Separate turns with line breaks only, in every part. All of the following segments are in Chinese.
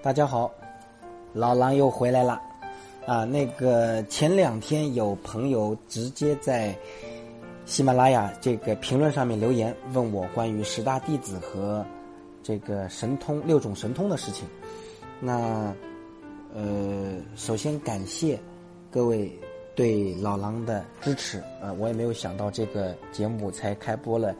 大家好，老狼又回来了。啊，那个前两天有朋友直接在喜马拉雅这个评论上面留言，问我关于十大弟子和这个神通六种神通的事情。那呃，首先感谢各位对老狼的支持。呃，我也没有想到这个节目才开播了，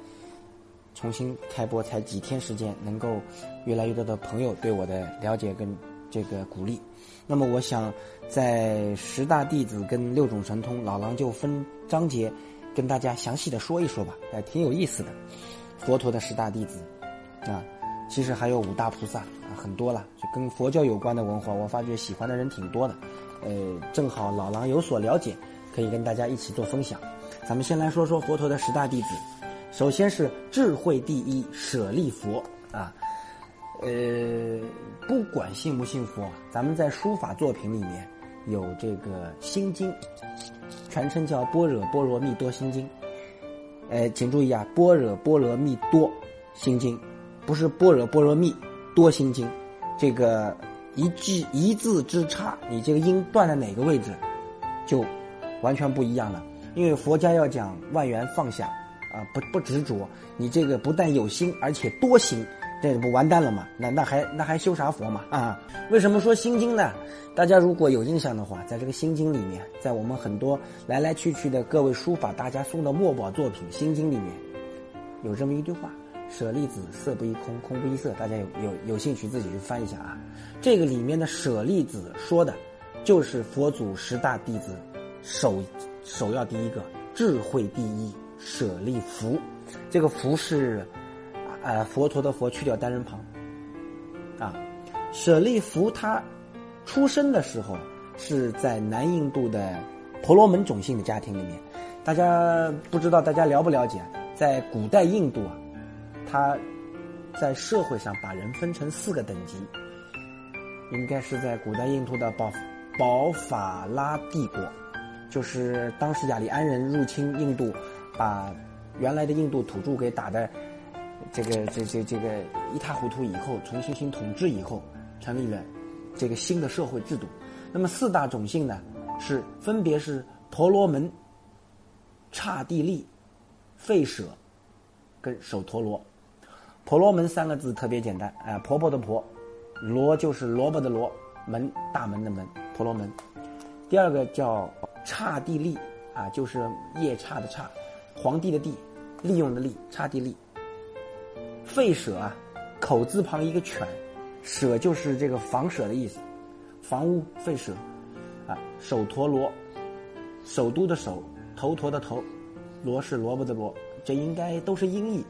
重新开播才几天时间，能够越来越多的朋友对我的了解跟这个鼓励。那么，我想在十大弟子跟六种神通，老狼就分章节跟大家详细的说一说吧，哎，挺有意思的。佛陀的十大弟子啊，其实还有五大菩萨啊，很多了，就跟佛教有关的文化，我发觉喜欢的人挺多的。呃，正好老狼有所了解，可以跟大家一起做分享。咱们先来说说佛陀的十大弟子，首先是智慧第一舍利佛啊。呃，不管信不信佛，咱们在书法作品里面有这个心经，全称叫《般若波罗蜜多心经》。呃，请注意啊，《般若波罗蜜多心经》不是《般若波罗蜜多心经》，这个一句一字之差，你这个音断在哪个位置，就完全不一样了。因为佛家要讲万缘放下啊，不不执着，你这个不但有心，而且多心。这不完蛋了吗？那那还那还修啥佛嘛？啊，为什么说心经呢？大家如果有印象的话，在这个心经里面，在我们很多来来去去的各位书法大家送的墨宝作品心经里面，有这么一句话：“舍利子，色不异空，空不异色。”大家有有有兴趣自己去翻一下啊。这个里面的舍利子说的，就是佛祖十大弟子首首要第一个智慧第一舍利弗。这个弗是。呃，佛陀的佛去掉单人旁，啊，舍利弗他出生的时候是在南印度的婆罗门种姓的家庭里面。大家不知道大家了不了解，在古代印度啊，他在社会上把人分成四个等级，应该是在古代印度的保保法拉帝国，就是当时雅利安人入侵印度，把原来的印度土著给打的。这个这这这个一塌糊涂以后，重新新统治以后，成立了这个新的社会制度。那么四大种姓呢，是分别是婆罗门、刹帝利、吠舍跟首陀罗。婆罗门三个字特别简单，哎，婆婆的婆，罗就是萝卜的罗，门大门的门，婆罗门。第二个叫刹帝利，啊，就是夜叉的叉，皇帝的帝，利用的利，差地利。吠舍啊，口字旁一个犬，舍就是这个房舍的意思，房屋吠舍，啊，首陀罗，首都的首，头陀的头，罗是萝卜的罗，这应该都是音译，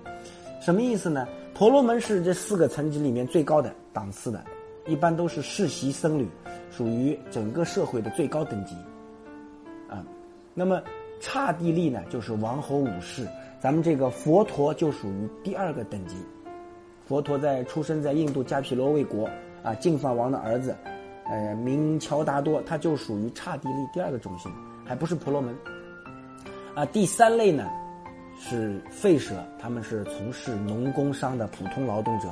什么意思呢？婆罗门是这四个层级里面最高的档次的，一般都是世袭僧侣，属于整个社会的最高等级，啊，那么刹帝利呢，就是王侯武士。咱们这个佛陀就属于第二个等级，佛陀在出生在印度迦毗罗卫国啊，净饭王的儿子，呃，名乔达多，他就属于刹帝利第二个种姓，还不是婆罗门。啊，第三类呢是吠舍，他们是从事农工商的普通劳动者。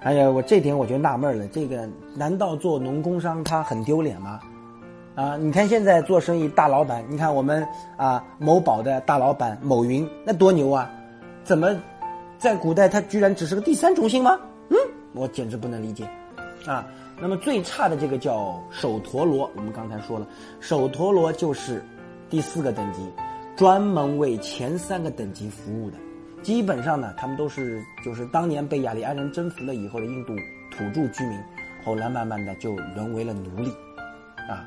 哎呀，我这点我就纳闷了，这个难道做农工商他很丢脸吗？啊，你看现在做生意大老板，你看我们啊某宝的大老板某云，那多牛啊！怎么在古代他居然只是个第三种姓吗？嗯，我简直不能理解。啊，那么最差的这个叫首陀罗，我们刚才说了，首陀罗就是第四个等级，专门为前三个等级服务的。基本上呢，他们都是就是当年被雅利安人征服了以后的印度土著居民，后来慢慢的就沦为了奴隶，啊。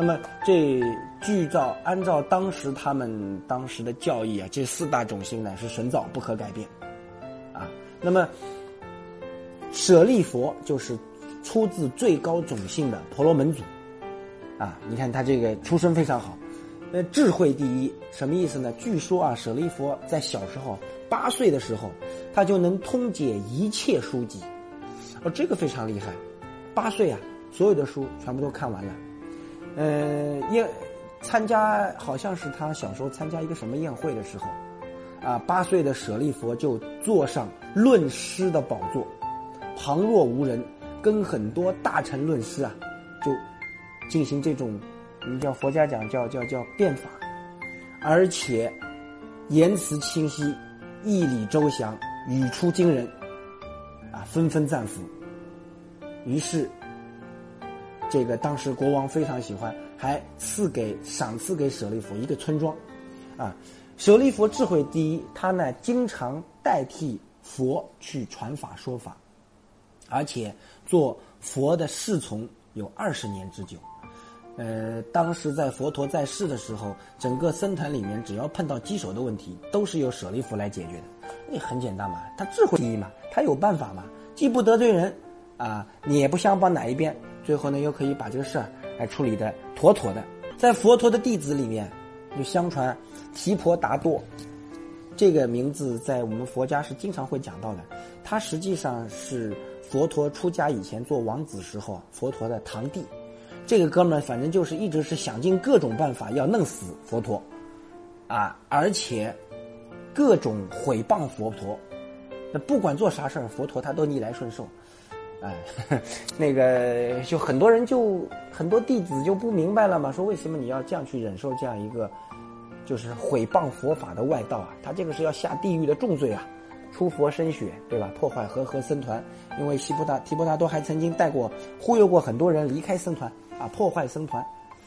那么，这据照按照当时他们当时的教义啊，这四大种姓呢是神造不可改变，啊，那么舍利佛就是出自最高种姓的婆罗门族，啊，你看他这个出身非常好，那智慧第一什么意思呢？据说啊，舍利佛在小时候八岁的时候，他就能通解一切书籍，哦，这个非常厉害，八岁啊，所有的书全部都看完了。呃，宴参加好像是他小时候参加一个什么宴会的时候，啊，八岁的舍利佛就坐上论师的宝座，旁若无人，跟很多大臣论师啊，就进行这种，我们叫佛家讲叫叫叫辩法，而且言辞清晰，义理周详，语出惊人，啊，纷纷赞服。于是，这个当时国王非常喜欢，还赐给赏赐给舍利弗一个村庄，啊，舍利弗智慧第一，他呢经常代替佛去传法说法，而且做佛的侍从有二十年之久。呃，当时在佛陀在世的时候，整个僧团里面只要碰到棘手的问题，都是由舍利弗来解决的。那很简单嘛，他智慧第一嘛，他有办法嘛，既不得罪人。啊，你也不想帮哪一边，最后呢又可以把这个事儿来处理的妥妥的。在佛陀的弟子里面，就相传提婆达多这个名字在我们佛家是经常会讲到的。他实际上是佛陀出家以前做王子时候，佛陀的堂弟。这个哥们儿反正就是一直是想尽各种办法要弄死佛陀，啊，而且各种毁谤佛陀。那不管做啥事儿，佛陀他都逆来顺受。哎，那个就很多人就很多弟子就不明白了嘛，说为什么你要这样去忍受这样一个，就是毁谤佛法的外道啊？他这个是要下地狱的重罪啊，出佛身血，对吧？破坏和合僧团，因为西菩达提婆达多还曾经带过忽悠过很多人离开僧团啊，破坏僧团。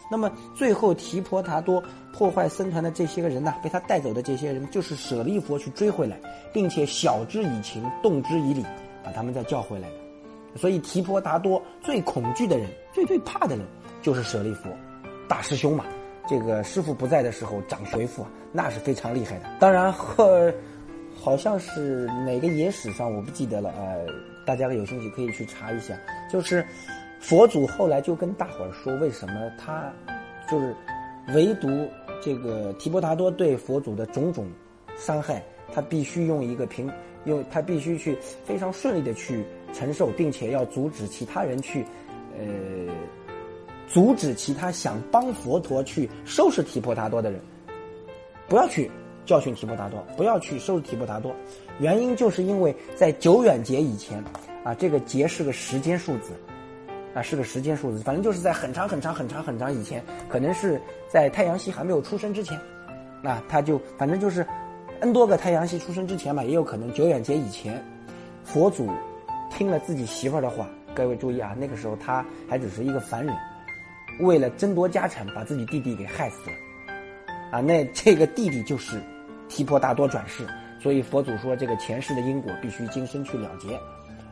那么最后提婆达多破坏僧团的这些个人呢，被他带走的这些人，就是舍利佛去追回来，并且晓之以情，动之以理，把他们再叫回来。所以提婆达多最恐惧的人，最最怕的人，就是舍利弗，大师兄嘛。这个师傅不在的时候掌回复啊，那是非常厉害的。当然，和好像是哪个野史上我不记得了，呃，大家有兴趣可以去查一下。就是佛祖后来就跟大伙儿说，为什么他就是唯独这个提婆达多对佛祖的种种伤害，他必须用一个平，用他必须去非常顺利的去。承受，并且要阻止其他人去，呃，阻止其他想帮佛陀去收拾提婆达多的人，不要去教训提婆达多，不要去收拾提婆达多。原因就是因为在久远劫以前，啊，这个劫是个时间数字，啊，是个时间数字，反正就是在很长很长很长很长以前，可能是在太阳系还没有出生之前，那他就反正就是 n 多个太阳系出生之前嘛，也有可能久远劫以前，佛祖。听了自己媳妇儿的话，各位注意啊，那个时候他还只是一个凡人，为了争夺家产，把自己弟弟给害死了，啊，那这个弟弟就是提婆达多转世，所以佛祖说这个前世的因果必须今生去了结，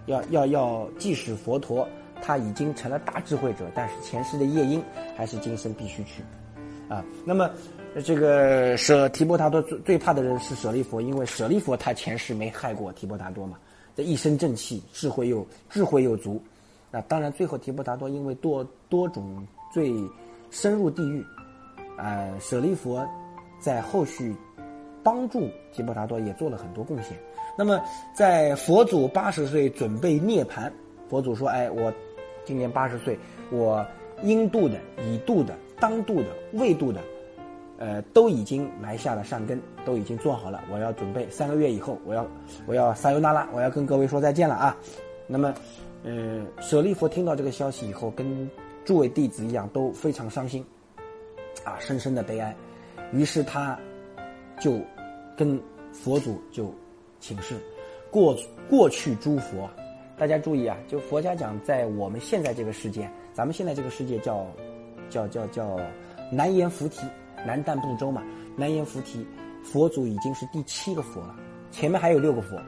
要要要，即使佛陀他已经成了大智慧者，但是前世的业因还是今生必须去，啊，那么这个舍提婆达多最最怕的人是舍利佛，因为舍利佛他前世没害过提婆达多嘛。一身正气，智慧又智慧又足，那当然最后提婆达多因为多多种罪深入地狱，呃，舍利佛在后续帮助提婆达多也做了很多贡献。那么在佛祖八十岁准备涅槃，佛祖说：“哎，我今年八十岁，我应度的、已度的、当度的、未度的。”呃，都已经埋下了善根，都已经做好了。我要准备三个月以后，我要，我要撒尤那拉，我要跟各位说再见了啊。那么，呃，舍利弗听到这个消息以后，跟诸位弟子一样都非常伤心，啊，深深的悲哀。于是他，就跟佛祖就请示，过过去诸佛，大家注意啊，就佛家讲，在我们现在这个世界，咱们现在这个世界叫，叫叫叫南阎浮提。南赣部洲嘛，南阎浮提，佛祖已经是第七个佛了，前面还有六个佛，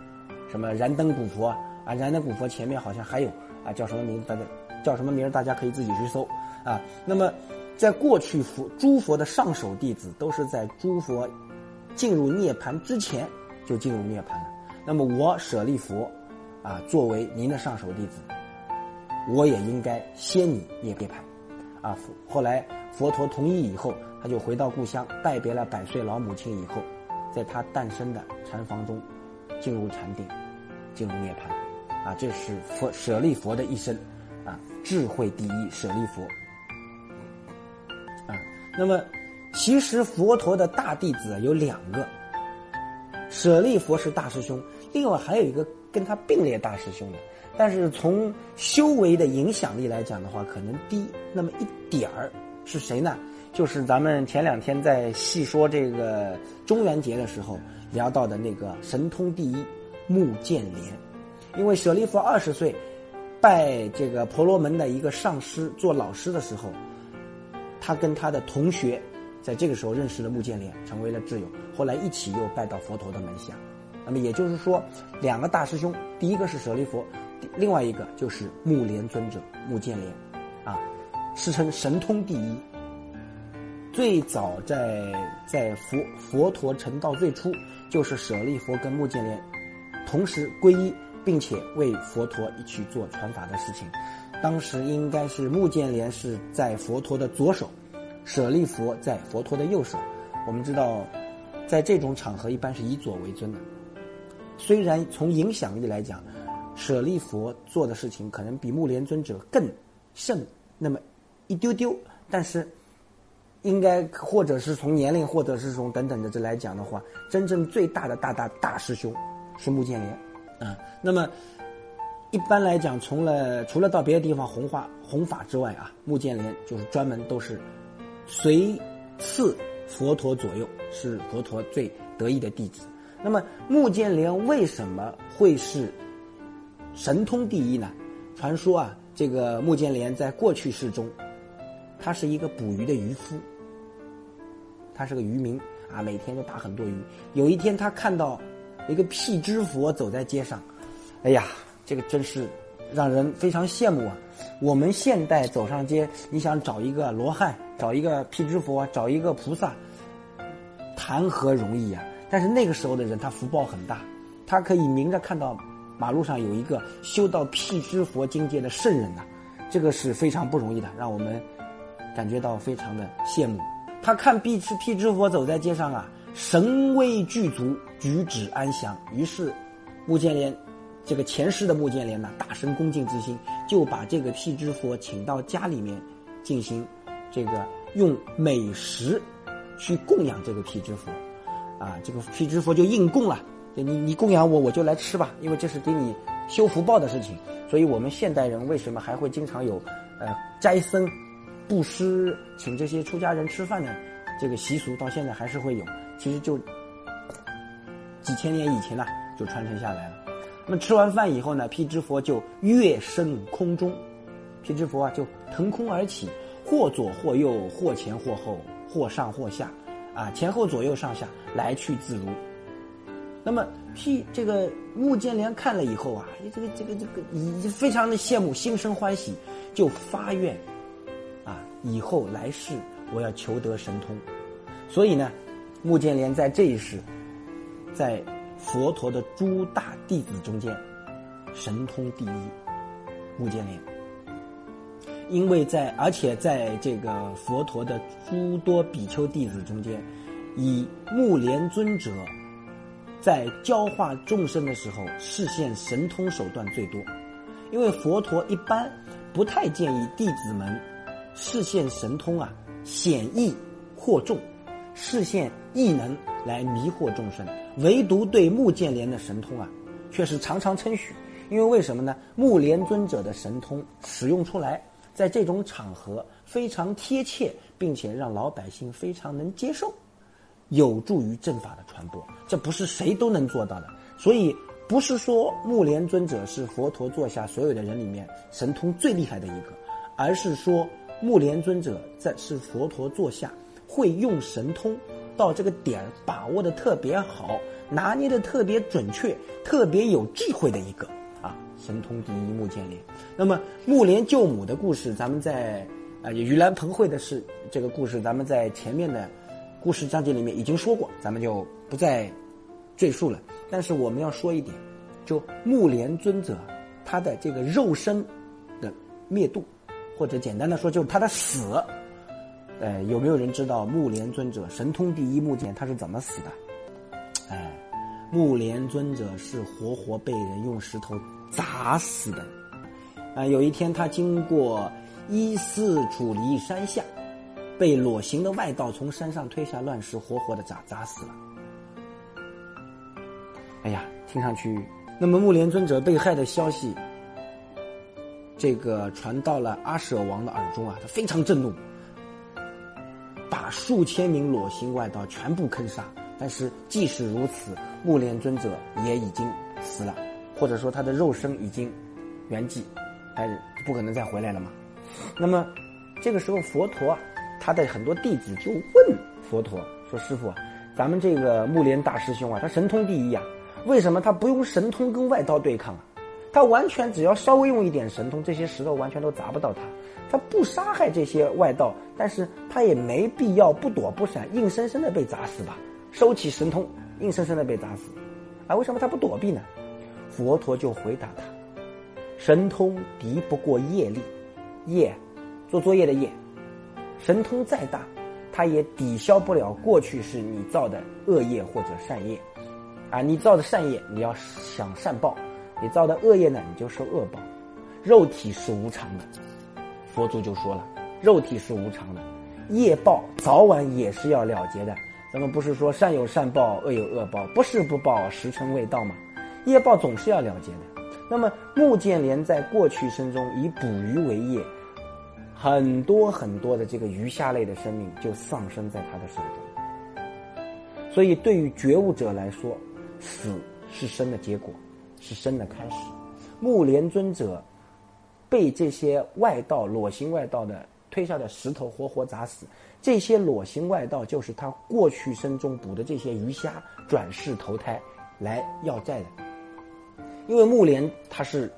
什么燃灯古佛啊，燃灯古佛前面好像还有啊，叫什么名？大家叫什么名？大家可以自己去搜啊。那么，在过去佛诸佛的上首弟子都是在诸佛进入涅盘之前就进入涅盘了。那么我舍利佛啊，作为您的上首弟子，我也应该先你涅槃啊。后来佛陀同意以后。他就回到故乡，拜别了百岁老母亲以后，在他诞生的禅房中，进入禅定，进入涅槃，啊，这是佛舍利佛的一生，啊，智慧第一舍利佛，啊，那么其实佛陀的大弟子有两个，舍利佛是大师兄，另外还有一个跟他并列大师兄的，但是从修为的影响力来讲的话，可能低那么一点儿，是谁呢？就是咱们前两天在细说这个中元节的时候聊到的那个神通第一穆建连，因为舍利弗二十岁拜这个婆罗门的一个上师做老师的时候，他跟他的同学。在这个时候认识了穆建连，成为了挚友。后来一起又拜到佛陀的门下。那么也就是说，两个大师兄，第一个是舍利佛，另外一个就是木莲尊者木建连，啊，世称神通第一。最早在在佛佛陀成道最初，就是舍利佛跟木建连同时皈依，并且为佛陀一起做传法的事情。当时应该是木建连是在佛陀的左手。舍利佛在佛陀的右手，我们知道，在这种场合一般是以左为尊的。虽然从影响力来讲，舍利佛做的事情可能比木莲尊者更胜那么一丢丢，但是应该或者是从年龄，或者是从等等的这来讲的话，真正最大的大大大师兄是穆建连啊。那么一般来讲，除了除了到别的地方弘化弘法之外啊，穆建连就是专门都是。随次佛陀左右，是佛陀最得意的弟子。那么穆建连为什么会是神通第一呢？传说啊，这个穆建连在过去世中，他是一个捕鱼的渔夫，他是个渔民啊，每天都打很多鱼。有一天，他看到一个辟支佛走在街上，哎呀，这个真是。让人非常羡慕啊！我们现代走上街，你想找一个罗汉，找一个辟支佛，找一个菩萨，谈何容易啊！但是那个时候的人，他福报很大，他可以明着看到马路上有一个修到辟支佛境界的圣人呐，这个是非常不容易的，让我们感觉到非常的羡慕。他看辟支辟支佛走在街上啊，神威具足，举止安详，于是穆建连。这个前世的穆建连呢，大生恭敬之心，就把这个辟支佛请到家里面，进行这个用美食去供养这个辟支佛，啊，这个辟支佛就应供了。你你供养我，我就来吃吧，因为这是给你修福报的事情。所以我们现代人为什么还会经常有呃斋僧、布施，请这些出家人吃饭呢这个习俗，到现在还是会有。其实就几千年以前呢，就传承下来了。那么吃完饭以后呢，辟支佛就跃升空中，辟支佛啊就腾空而起，或左或右，或前或后，或上或下，啊前后左右上下来去自如。那么辟这个穆建连看了以后啊，这个这个这个已非常的羡慕，心生欢喜，就发愿，啊以后来世我要求得神通。所以呢，穆建连在这一世，在。佛陀的诸大弟子中间，神通第一，穆建连。因为在而且在这个佛陀的诸多比丘弟子中间，以穆莲尊者在教化众生的时候示现神通手段最多。因为佛陀一般不太建议弟子们示现神通啊，显易惑众，示现异能来迷惑众生。唯独对穆建连的神通啊，却是常常称许。因为为什么呢？目连尊者的神通使用出来，在这种场合非常贴切，并且让老百姓非常能接受，有助于正法的传播。这不是谁都能做到的。所以，不是说木莲尊者是佛陀座下所有的人里面神通最厉害的一个，而是说木莲尊者在是佛陀座下会用神通。到这个点把握的特别好，拿捏的特别准确，特别有智慧的一个啊，神通第一木建连。那么木莲救母的故事，咱们在啊盂兰盆会的事这个故事，咱们在前面的故事章节里面已经说过，咱们就不再赘述了。但是我们要说一点，就木莲尊者他的这个肉身的灭度，或者简单的说，就是他的死。呃，有没有人知道木莲尊者神通第一木剑他是怎么死的？哎，木莲尊者是活活被人用石头砸死的。啊，有一天他经过一四楚离山下，被裸行的外道从山上推下乱石，活活的砸砸死了。哎呀，听上去，那么木莲尊者被害的消息，这个传到了阿舍王的耳中啊，他非常震怒，把数千名裸行外道全部坑杀。但是即使如此，木莲尊者也已经死了，或者说他的肉身已经圆寂，但是不可能再回来了嘛。那么这个时候，佛陀啊他的很多弟子就问佛陀说：“师傅啊，咱们这个木莲大师兄啊，他神通第一啊，为什么他不用神通跟外道对抗啊？他完全只要稍微用一点神通，这些石头完全都砸不到他。他不杀害这些外道，但是他也没必要不躲不闪，硬生生的被砸死吧？”收起神通，硬生生的被砸死，啊，为什么他不躲避呢？佛陀就回答他：神通敌不过业力，业，做作业的业，神通再大，他也抵消不了过去是你造的恶业或者善业，啊，你造的善业你要想善报，你造的恶业呢你就受恶报，肉体是无常的，佛祖就说了，肉体是无常的，业报早晚也是要了结的。咱们不是说善有善报，恶有恶报，不是不报，时辰未到吗？业报总是要了结的。那么穆建连在过去生中以捕鱼为业，很多很多的这个鱼虾类的生命就丧生在他的手中。所以对于觉悟者来说，死是生的结果，是生的开始。木莲尊者被这些外道裸行外道的推下的石头活活砸死。这些裸行外道就是他过去生中捕的这些鱼虾转世投胎来要债的。因为木莲他是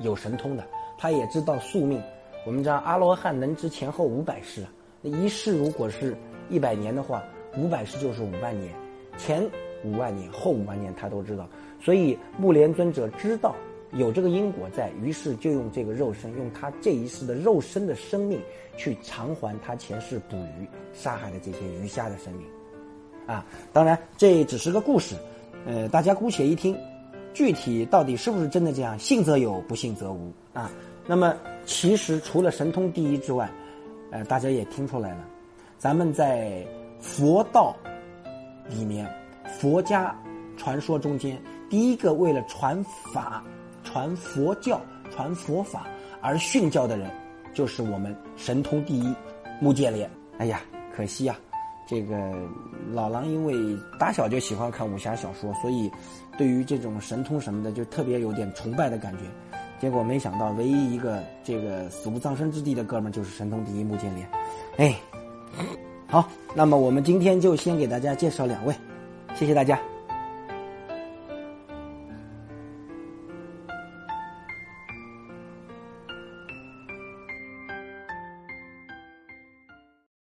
有神通的，他也知道宿命。我们知道阿罗汉能知前后五百世，那一世如果是一百年的话，五百世就是五万年，前五万年后五万年他都知道。所以木莲尊者知道。有这个因果在，于是就用这个肉身，用他这一世的肉身的生命，去偿还他前世捕鱼杀害的这些鱼虾的生命，啊，当然这只是个故事，呃，大家姑且一听，具体到底是不是真的这样，信则有，不信则无啊。那么其实除了神通第一之外，呃，大家也听出来了，咱们在佛道里面，佛家传说中间，第一个为了传法。传佛教、传佛法而训教的人，就是我们神通第一木建连。哎呀，可惜啊，这个老狼因为打小就喜欢看武侠小说，所以对于这种神通什么的就特别有点崇拜的感觉。结果没想到，唯一一个这个死无葬身之地的哥们就是神通第一木剑连。哎，好，那么我们今天就先给大家介绍两位，谢谢大家。